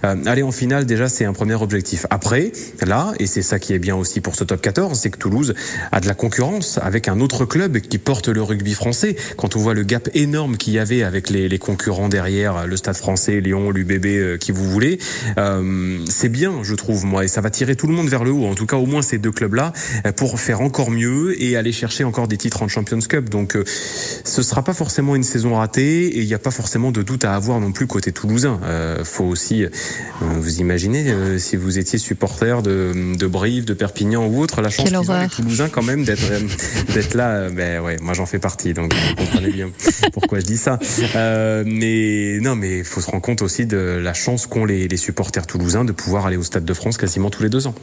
Euh, aller en finale, déjà, c'est un premier objectif. Après, là, et c'est ça qui est bien aussi pour ce top 14, c'est que Toulouse a de la concurrence avec un autre club qui porte le rugby français. Quand on voit le gap énorme qu'il y avait avec les, les concurrents derrière, le Stade français, Lyon, l'UBB, euh, qui vous voulez, euh, c'est bien, je trouve, moi, et ça va tirer tout le monde vers le haut. En tout cas, au moins ces deux clubs-là, euh, pour faire encore mieux et aller chercher encore des titres en Champions Cup. Donc, euh, ce sera pas forcément une saison ratée et il n'y a pas forcément de doute à avoir non plus côté toulousain. Euh, faut aussi, euh, vous imaginez, euh, si vous étiez supporter de, de Brive, de Perpignan ou autre, la chance qu'ils ont les. Toulousains quand même d'être euh, (laughs) d'être là. Ben ouais, moi j'en fais partie, donc vous comprenez bien pourquoi je dis ça. Euh, mais non, mais il faut se rendre compte aussi de la chance qu'ont les, les supporters toulousains de pouvoir aller au Stade de France quasiment tous les deux ans.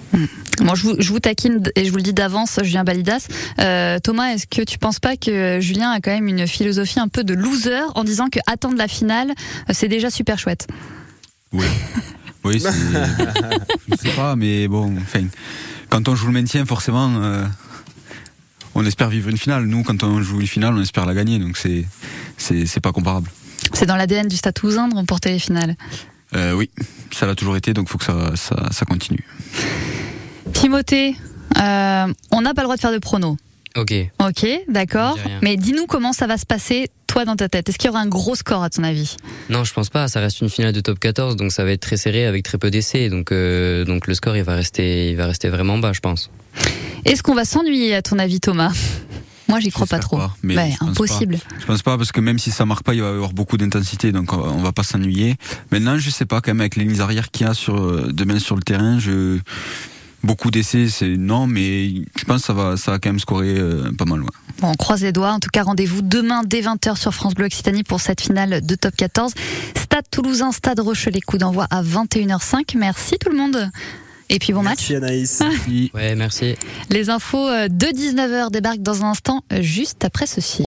Je vous, je vous taquine et je vous le dis d'avance, Julien Balidas. Euh, Thomas, est-ce que tu penses pas que Julien a quand même une philosophie un peu de loser en disant que attendre la finale, c'est déjà super chouette?
Oui. (laughs) Oui, c'est. je sais pas, mais bon, enfin, quand on joue le maintien, forcément, euh, on espère vivre une finale. Nous, quand on joue une finale, on espère la gagner, donc c'est, c'est, c'est pas comparable.
C'est dans l'ADN du Stade Toulousain de remporter les finales.
Euh, oui, ça l'a toujours été, donc faut que ça, ça, ça continue.
Timothée, euh, on n'a pas le droit de faire de pronos.
Ok.
Ok, d'accord. Mais dis-nous comment ça va se passer, toi, dans ta tête. Est-ce qu'il y aura un gros score, à ton avis?
Non, je pense pas. Ça reste une finale de top 14, donc ça va être très serré avec très peu d'essais. Donc, euh, donc le score, il va rester, il va rester vraiment bas, je pense.
Est-ce qu'on va s'ennuyer, à ton avis, Thomas? Moi, j'y crois pas trop.
Mais je
impossible.
pas. Je pense pas parce que même si ça marque pas, il va y avoir beaucoup d'intensité, donc on va- on va pas s'ennuyer. Maintenant, je sais pas quand même avec les lignes arrière qu'il y a sur euh, demain sur le terrain, je beaucoup d'essais, c'est non, mais je pense que ça va, ça va quand même scorer euh, pas mal. Ouais.
Bon, on croise les doigts. En tout cas, rendez-vous demain dès 20h sur France Bleu Occitanie pour cette finale de top 14. Stade Toulousain, Stade Rochelet, coup d'envoi à 21h05. Merci tout le monde. Et puis bon match.
Anaïs. (laughs)
Ouais, merci.
Les infos euh, de 19h débarquent dans un instant, euh, juste après ceci.